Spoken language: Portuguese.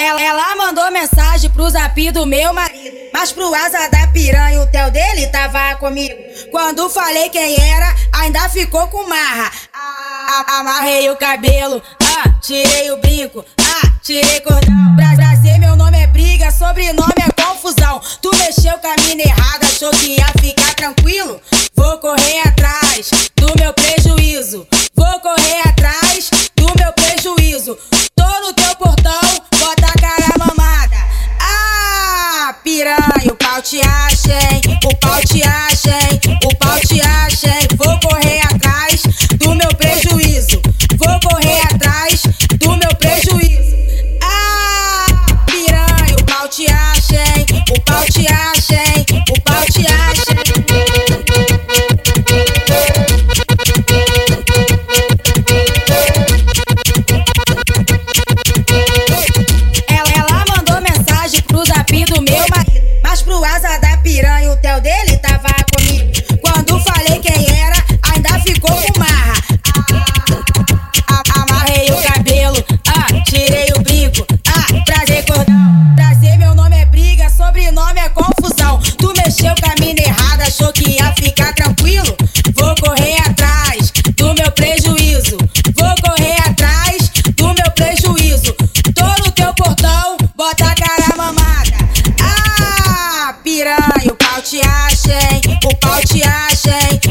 ela, ela mandou mensagem pro zap do meu marido. Mas pro asa da piranha, o tel dele tava comigo. Quando falei quem era, ainda ficou com marra. Ah, amarrei o cabelo, ah, tirei o brinco, ah, tirei cordão. Pra, ser meu nome é briga, sobrenome é confusão. Tu mexeu com a mina errada, achou que ia ficar tranquilo? Vou correr atrás do meu prejuízo. piranha, o pau te acha, hein? O pau te acha, hein? O pau te do meu marido. Mas pro asa da piranha, o Theo dele pau te acha, hein?